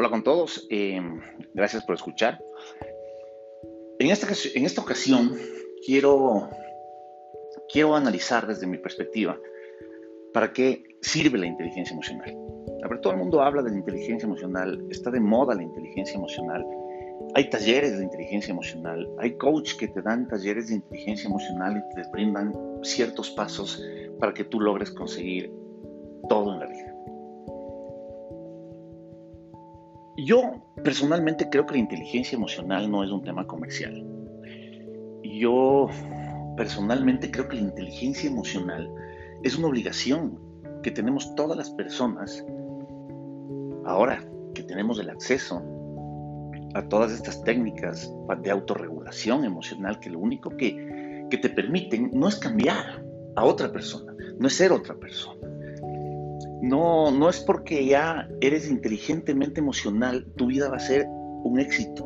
Hola con todos, eh, gracias por escuchar. En esta, en esta ocasión quiero, quiero analizar desde mi perspectiva para qué sirve la inteligencia emocional. A ver, todo el mundo habla de la inteligencia emocional, está de moda la inteligencia emocional, hay talleres de inteligencia emocional, hay coaches que te dan talleres de inteligencia emocional y te brindan ciertos pasos para que tú logres conseguir todo en la vida. Yo personalmente creo que la inteligencia emocional no es un tema comercial. Yo personalmente creo que la inteligencia emocional es una obligación que tenemos todas las personas ahora que tenemos el acceso a todas estas técnicas de autorregulación emocional que lo único que, que te permiten no es cambiar a otra persona, no es ser otra persona no, no es porque ya eres inteligentemente emocional, tu vida va a ser un éxito.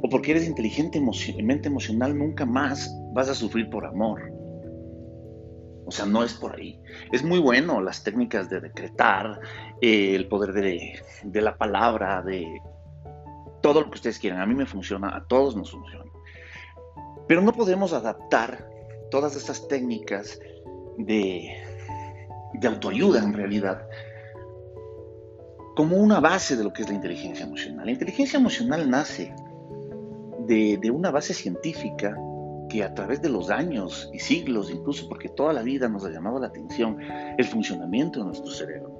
O porque eres inteligentemente emocional, nunca más vas a sufrir por amor. O sea, no es por ahí. Es muy bueno las técnicas de decretar, eh, el poder de, de la palabra, de todo lo que ustedes quieran. A mí me funciona, a todos nos funciona. Pero no podemos adaptar todas estas técnicas de, de autoayuda en realidad, como una base de lo que es la inteligencia emocional. La inteligencia emocional nace de, una base científica que a través de los años y siglos, incluso porque toda la vida nos ha llamado la atención el funcionamiento de nuestro cerebro,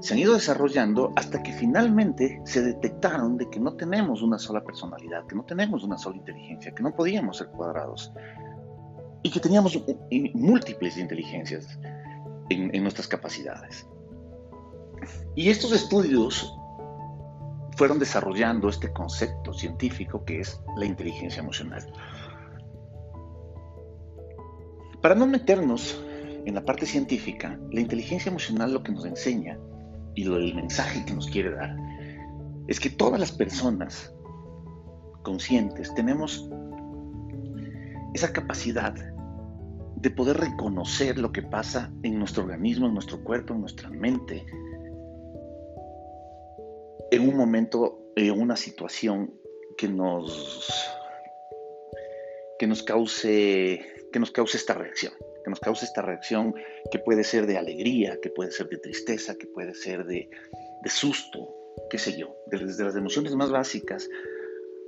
se han ido desarrollando hasta que finalmente se detectaron de que no tenemos una sola personalidad, que no tenemos una sola inteligencia, que no podíamos ser cuadrados, y que teníamos múltiples inteligencias en, nuestras capacidades. Y estos estudios fueron desarrollando este concepto científico que es la inteligencia emocional. Para no meternos en la parte científica, la inteligencia emocional lo que nos enseña y lo, el mensaje que nos quiere dar es que todas las personas conscientes tenemos esa capacidad de poder reconocer lo que pasa en nuestro organismo, en nuestro cuerpo, en nuestra mente, en un momento, en una situación que nos, que nos cause, que nos cause esta reacción, que nos cause esta reacción que puede ser de alegría, que puede ser de tristeza, que puede ser de, de susto, qué sé yo, desde las emociones más básicas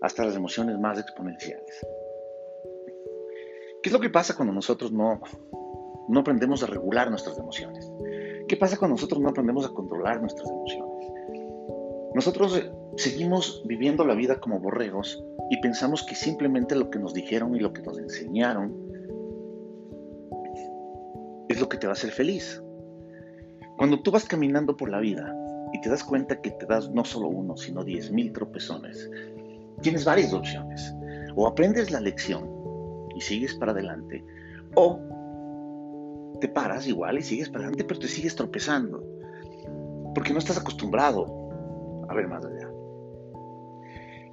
hasta las emociones más exponenciales. ¿Qué es lo que pasa cuando nosotros no, no aprendemos a regular nuestras emociones? ¿Qué pasa cuando nosotros no aprendemos a controlar nuestras emociones? Nosotros eh, seguimos viviendo la vida como borregos y pensamos que simplemente lo que nos dijeron y lo que nos enseñaron es lo que te va a hacer feliz. Cuando tú vas caminando por la vida y te das cuenta que te das no solo uno, sino diez mil tropezones, tienes varias opciones. O aprendes la lección y sigues para adelante. O te paras igual y sigues para adelante, pero te sigues tropezando. Porque no estás acostumbrado a ver más allá.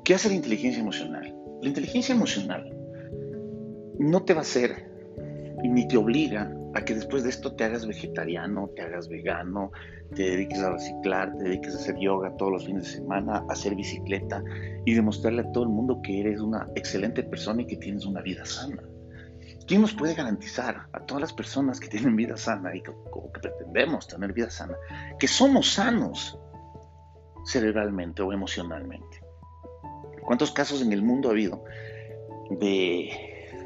¿Qué hace la inteligencia emocional? La inteligencia emocional no te va a hacer ni te obliga a que después de esto te hagas vegetariano, te hagas vegano, te dediques a reciclar, te dediques a hacer yoga todos los fines de semana, a hacer bicicleta y demostrarle a todo el mundo que eres una excelente persona y que tienes una vida sana. ¿Quién nos puede garantizar a todas las personas que tienen vida sana y que, que pretendemos tener vida sana, que somos sanos cerebralmente o emocionalmente? ¿Cuántos casos en el mundo ha habido de,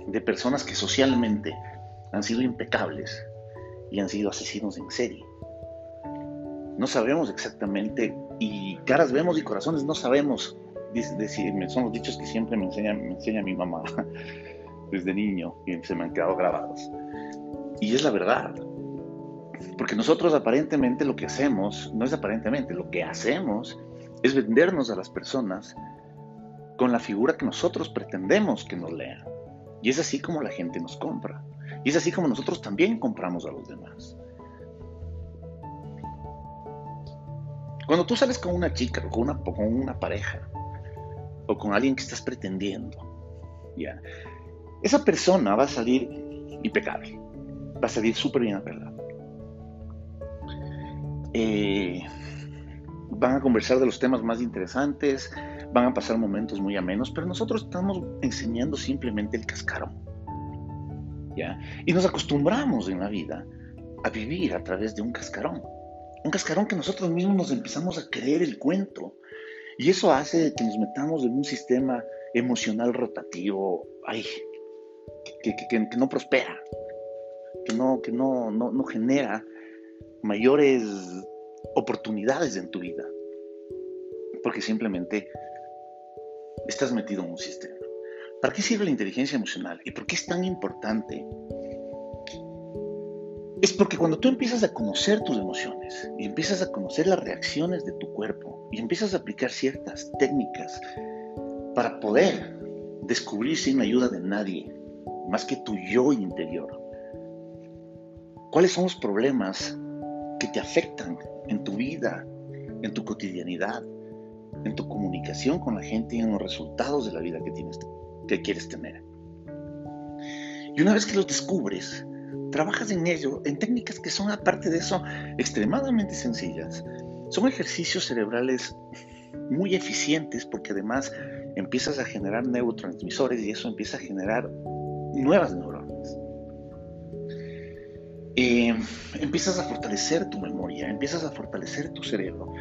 de personas que socialmente han sido impecables y han sido asesinos en serie. No sabemos exactamente, y caras vemos y corazones no sabemos. son los dichos que siempre me enseña, me enseña mi mamá desde niño y se me han quedado grabados. Y es la verdad. Porque nosotros aparentemente lo que hacemos, no es aparentemente, lo que hacemos es vendernos a las personas con la figura que nosotros pretendemos que nos lean. Y es así como la gente nos compra. Y es así como nosotros también compramos a los demás. Cuando tú sales con una chica o con una, pareja o con alguien que estás pretendiendo, esa persona va a salir impecable, va a salir súper bien arreglada. Eh, van a conversar de los temas más interesantes, van a pasar momentos muy amenos, pero nosotros estamos enseñando simplemente el cascarón. Y nos acostumbramos en la vida a vivir a través de un cascarón. Un cascarón que nosotros mismos nos empezamos a creer el cuento. Y eso hace que nos metamos en un sistema emocional rotativo ay, que, que, no prospera, que, no, que no, no, no genera mayores oportunidades en tu vida. Porque simplemente estás metido en un sistema. ¿Para qué sirve la inteligencia emocional? ¿Y por qué es tan importante? Es porque cuando tú empiezas a conocer tus emociones y empiezas a conocer las reacciones de tu cuerpo y empiezas a aplicar ciertas técnicas para poder descubrir sin ayuda de nadie, más que tu yo interior, cuáles son los problemas que te afectan en tu vida, en tu cotidianidad, en tu comunicación con la gente y en los resultados de la vida que, tienes, que quieres tener. Y una vez que los descubres, trabajas en ello, en técnicas que son, aparte de eso, extremadamente sencillas. Son ejercicios cerebrales muy eficientes porque además empiezas a generar neurotransmisores y eso empieza a generar nuevas neuronas. Eh, empiezas a fortalecer tu memoria, empiezas a fortalecer tu cerebro,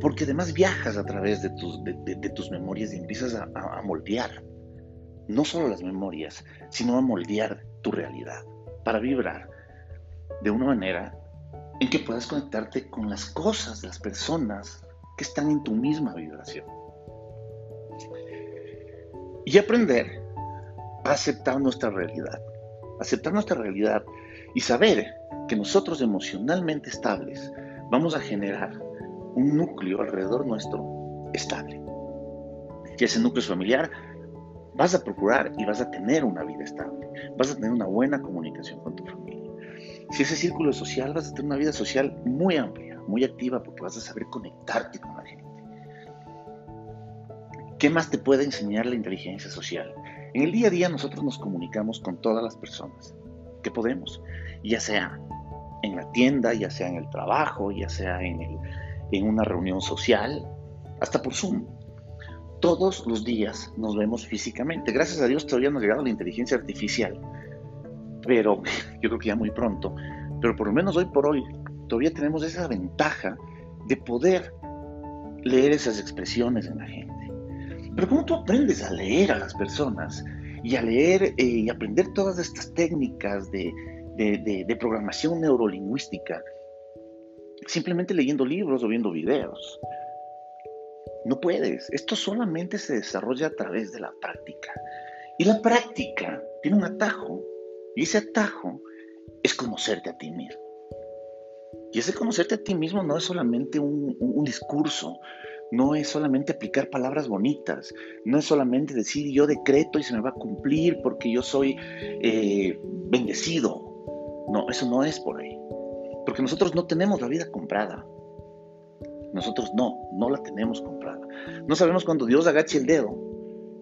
porque además viajas a través de tus, de, tus memorias y empiezas a, a, moldear no solo las memorias, sino a moldear tu realidad para vibrar de una manera en que puedas conectarte con las cosas, las personas que están en tu misma vibración. Y aprender a aceptar nuestra realidad. Aceptar nuestra realidad y saber que nosotros emocionalmente estables vamos a generar un núcleo alrededor nuestro estable. Y ese núcleo familiar vas a procurar y vas a tener una vida estable, vas a tener una buena comunicación con tu familia. Si ese círculo social, vas a tener una vida social muy amplia, muy activa, porque vas a saber conectarte con la gente. ¿Qué más te puede enseñar la inteligencia social? En el día a día nosotros nos comunicamos con todas las personas que podemos, ya sea en la tienda, ya sea en el trabajo, ya sea en, en una reunión social, hasta por Zoom. Todos los días nos vemos físicamente. Gracias a Dios todavía no ha llegado la inteligencia artificial, pero yo creo que ya muy pronto. Pero por lo menos hoy por hoy todavía tenemos esa ventaja de poder leer esas expresiones en la gente. Pero ¿cómo tú aprendes a leer a las personas y a leer eh, y aprender todas estas técnicas de, de, programación neurolingüística? Simplemente leyendo libros o viendo videos. No puedes. Esto solamente se desarrolla a través de la práctica. Y la práctica tiene un atajo. Y ese atajo es conocerte a ti mismo. Y ese conocerte a ti mismo no es solamente un, discurso, no es solamente aplicar palabras bonitas, no es solamente decir yo decreto y se me va a cumplir porque yo soy eh, bendecido. No, eso no es por ahí. Porque nosotros no tenemos la vida comprada. Nosotros no, no la tenemos comprada. No sabemos cuando Dios agache el dedo,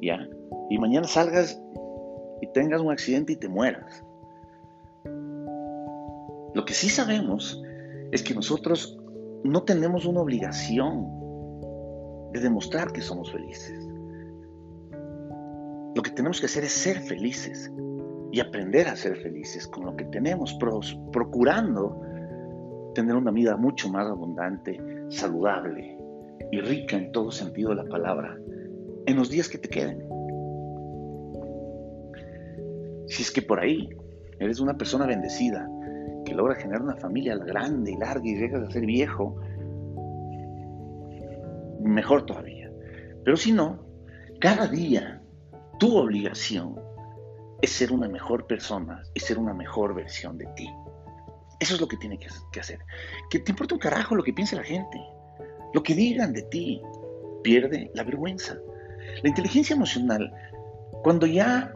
¿ya? Y mañana salgas y tengas un accidente y te mueras. Lo que sí sabemos es que nosotros no tenemos una obligación de demostrar que somos felices. Lo que tenemos que hacer es ser felices y aprender a ser felices con lo que tenemos, procurando tener una vida mucho más abundante, saludable y rica en todo sentido de la palabra en los días que te queden. Si es que por ahí eres una persona bendecida que logra generar una familia grande y larga y llegas a ser viejo, mejor todavía. Pero si no, cada día tu obligación es ser una mejor persona y ser una mejor versión de ti. Eso es lo que tiene que hacer. Que te importa un carajo lo que piense la gente, lo que digan de ti. Pierde la vergüenza. La inteligencia emocional, cuando ya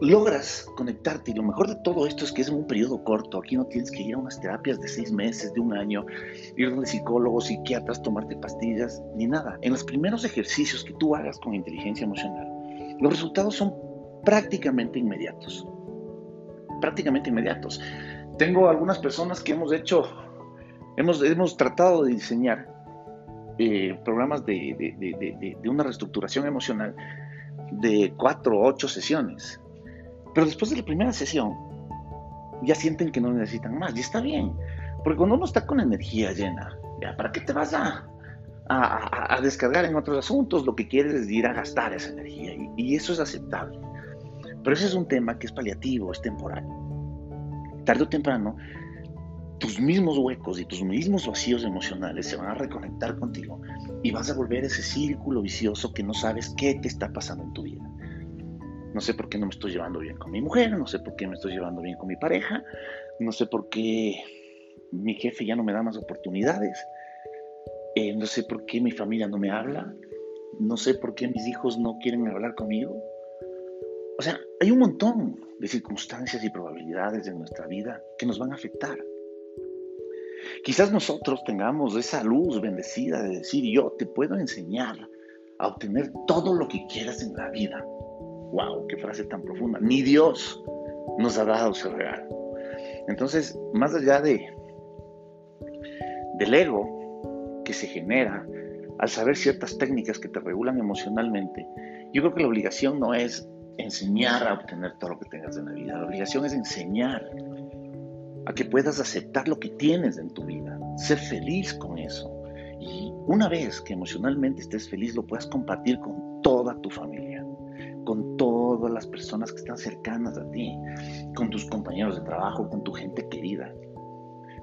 logras conectarte y lo mejor de todo esto es que es un periodo corto, aquí no tienes que ir a unas terapias de seis meses, de un año, ir donde psicólogos, psiquiatras, tomarte pastillas, ni nada. En los primeros ejercicios que tú hagas con inteligencia emocional, los resultados son prácticamente inmediatos. Prácticamente inmediatos. Tengo algunas personas que hemos hecho, hemos, hemos tratado de diseñar eh, programas de, de, una reestructuración emocional de cuatro o ocho sesiones. Pero después de la primera sesión, ya sienten que no necesitan más. Y está bien. Porque cuando uno está con energía llena, ¿ya? ¿para qué te vas a, a, descargar en otros asuntos? Lo que quieres es ir a gastar esa energía. Y, y eso es aceptable. Pero ese es un tema que es paliativo, es temporal. Tarde o temprano tus mismos huecos y tus mismos vacíos emocionales se van a reconectar contigo y vas a volver ese círculo vicioso que no sabes qué te está pasando en tu vida. No sé por qué no me estoy llevando bien con mi mujer, no sé por qué me estoy llevando bien con mi pareja, no sé por qué mi jefe ya no me da más oportunidades, eh, no sé por qué mi familia no me habla, no sé por qué mis hijos no quieren hablar conmigo. O sea, hay un montón de circunstancias y probabilidades de nuestra vida que nos van a afectar. Quizás nosotros tengamos esa luz bendecida de decir, yo te puedo enseñar a obtener todo lo que quieras en la vida. ¡Wow! ¡Qué frase tan profunda! Ni Dios nos ha dado ese regalo. Entonces, más allá de del ego que se genera al saber ciertas técnicas que te regulan emocionalmente, yo creo que la obligación no es enseñar a obtener todo lo que tengas en la vida. La obligación es enseñar a que puedas aceptar lo que tienes en tu vida, ser feliz con eso. Y una vez que emocionalmente estés feliz, lo puedas compartir con toda tu familia, con todas las personas que están cercanas a ti, con tus compañeros de trabajo, con tu gente querida.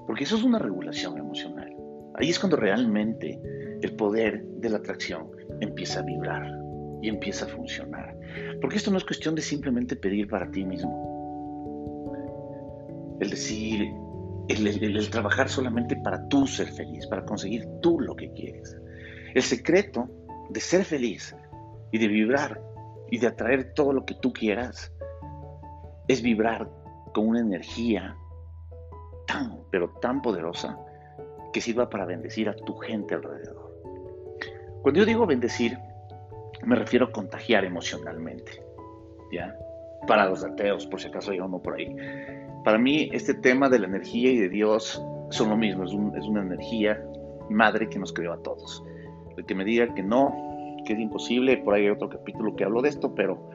Porque eso es una regulación emocional. Ahí es cuando realmente el poder de la atracción empieza a vibrar y empieza a funcionar. Porque esto no es cuestión de simplemente pedir para ti mismo el decir, el, trabajar solamente para tú ser feliz, para conseguir tú lo que quieres. El secreto de ser feliz y de vibrar y de atraer todo lo que tú quieras es vibrar con una energía tan, pero tan poderosa que sirva para bendecir a tu gente alrededor. Cuando yo digo bendecir, me refiero a contagiar emocionalmente, ¿ya? Para los ateos, por si acaso hay uno por ahí. Para mí, este tema de la energía y de Dios son lo mismo, es, una energía madre que nos creó a todos. El que me diga que no, que es imposible, por ahí hay otro capítulo que hablo de esto, pero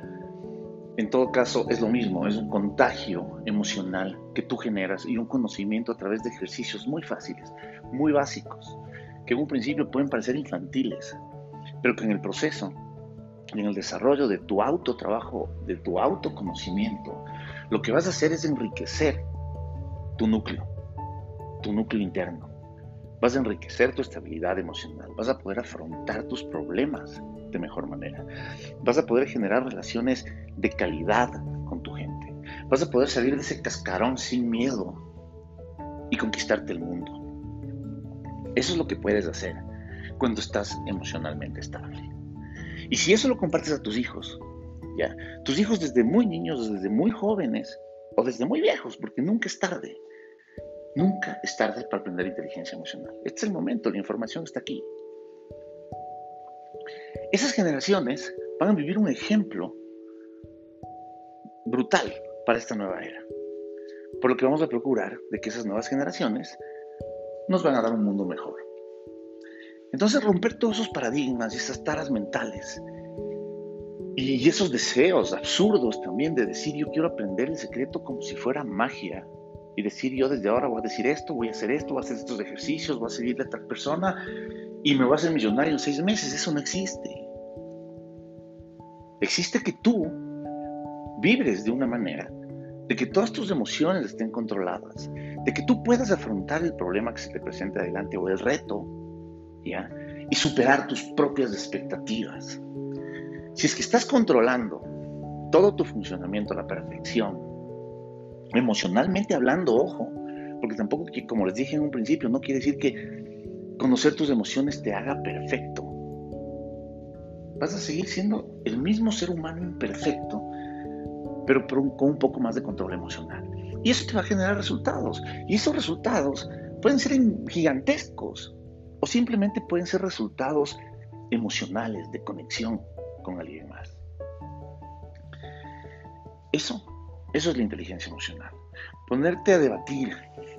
en todo caso es lo mismo, es un contagio emocional que tú generas y un conocimiento a través de ejercicios muy fáciles, muy básicos, que en un principio pueden parecer infantiles, pero que en el proceso, en el desarrollo de tu autotrabajo, de tu autoconocimiento, lo que vas a hacer es enriquecer tu núcleo, tu núcleo interno. Vas a enriquecer tu estabilidad emocional, vas a poder afrontar tus problemas de mejor manera, vas a poder generar relaciones de calidad con tu gente, vas a poder salir de ese cascarón sin miedo y conquistarte el mundo. Eso es lo que puedes hacer cuando estás emocionalmente estable. Y si eso lo compartes a tus hijos, tus hijos desde muy niños, desde muy jóvenes o desde muy viejos, porque nunca es tarde. Nunca es tarde para aprender inteligencia emocional. Este es el momento, la información está aquí. Esas generaciones van a vivir un ejemplo brutal para esta nueva era. Por lo que vamos a procurar de que esas nuevas generaciones nos van a dar un mundo mejor. Entonces romper todos esos paradigmas y esas taras mentales y esos deseos absurdos también de decir yo quiero aprender el secreto como si fuera magia. Y decir yo desde ahora voy a decir esto, voy a hacer esto, voy a hacer estos ejercicios, voy a seguirle a tal persona y me voy a hacer millonario en seis meses. Eso no existe. Existe que tú vibres de una manera de que todas tus emociones estén controladas, de que tú puedas afrontar el problema que se te presenta adelante o el reto, Y superar tus propias expectativas. Si es que estás controlando todo tu funcionamiento a la perfección, emocionalmente hablando, ojo, porque tampoco, como les dije en un principio, no quiere decir que conocer tus emociones te haga perfecto. Vas a seguir siendo el mismo ser humano imperfecto, pero con un poco más de control emocional. Y eso te va a generar resultados. Y esos resultados pueden ser gigantescos o simplemente pueden ser resultados emocionales, de conexión, con alguien más. Eso Eso es la inteligencia emocional. Ponerte a debatir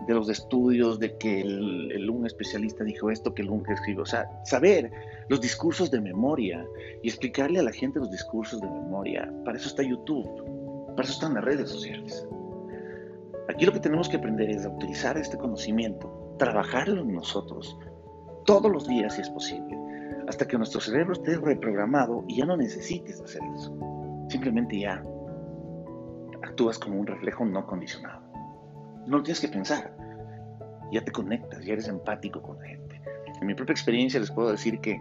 de los estudios, de que el, un especialista dijo esto, que el un escribió. O sea, saber los discursos de memoria y explicarle a la gente los discursos de memoria. Para eso está YouTube, para eso están las redes sociales. Aquí lo que tenemos que aprender es a utilizar este conocimiento, trabajarlo en nosotros todos los días si es posible, hasta que nuestro cerebro esté reprogramado y ya no necesites hacer eso. Simplemente ya actúas como un reflejo no condicionado. No lo tienes que pensar. Ya te conectas, ya eres empático con la gente. En mi propia experiencia les puedo decir que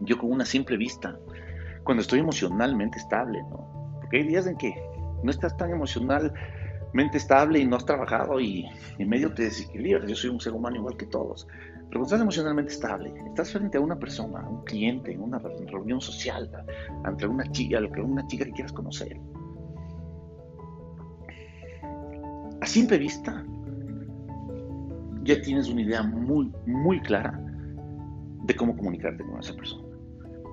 yo con una simple vista, cuando estoy emocionalmente estable, ¿no? Porque hay días en que no estás tan emocionalmente estable y no has trabajado y en medio te desequilibras. Yo soy un ser humano igual que todos. Pero cuando estás emocionalmente estable, estás frente a una persona, a un cliente, en una reunión social, ante una chica, una chica que quieras conocer. A simple vista, ya tienes una idea muy, muy clara de cómo comunicarte con esa persona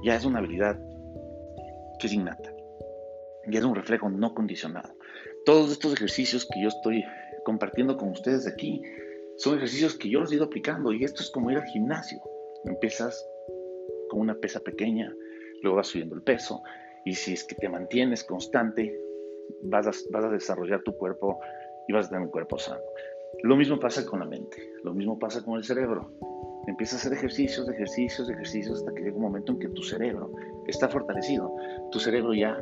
ya es una habilidad que es innata, ya es un reflejo no condicionado. Todos estos ejercicios que yo estoy compartiendo con ustedes aquí son ejercicios que yo los he ido aplicando y esto es como ir al gimnasio. Empiezas con una pesa pequeña, luego vas subiendo el peso y si es que te mantienes constante, vas a, desarrollar tu cuerpo y vas a tener un cuerpo sano. Lo mismo pasa con la mente, lo mismo pasa con el cerebro. Empieza a hacer ejercicios, ejercicios, ejercicios hasta que llega un momento en que tu cerebro está fortalecido. Tu cerebro ya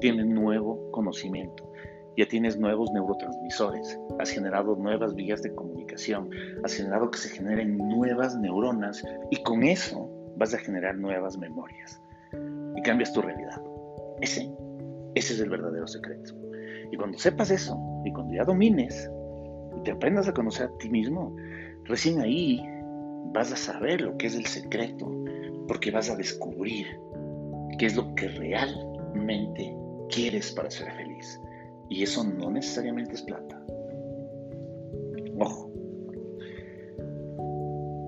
tiene nuevo conocimiento, ya tienes nuevos neurotransmisores, has generado nuevas vías de comunicación, has generado que se generen nuevas neuronas y con eso vas a generar nuevas memorias y cambias tu realidad. Ese, ese es el verdadero secreto. Y cuando sepas eso y cuando ya domines y te aprendas a conocer a ti mismo, recién ahí vas a saber lo que es el secreto, porque vas a descubrir qué es lo que realmente quieres para ser feliz. Y eso no necesariamente es plata. Ojo.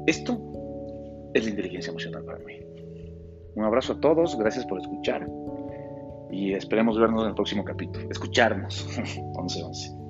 Esto es la inteligencia emocional para mí. Un abrazo a todos, gracias por escuchar y esperemos vernos en el próximo capítulo. Escucharnos. 11 11.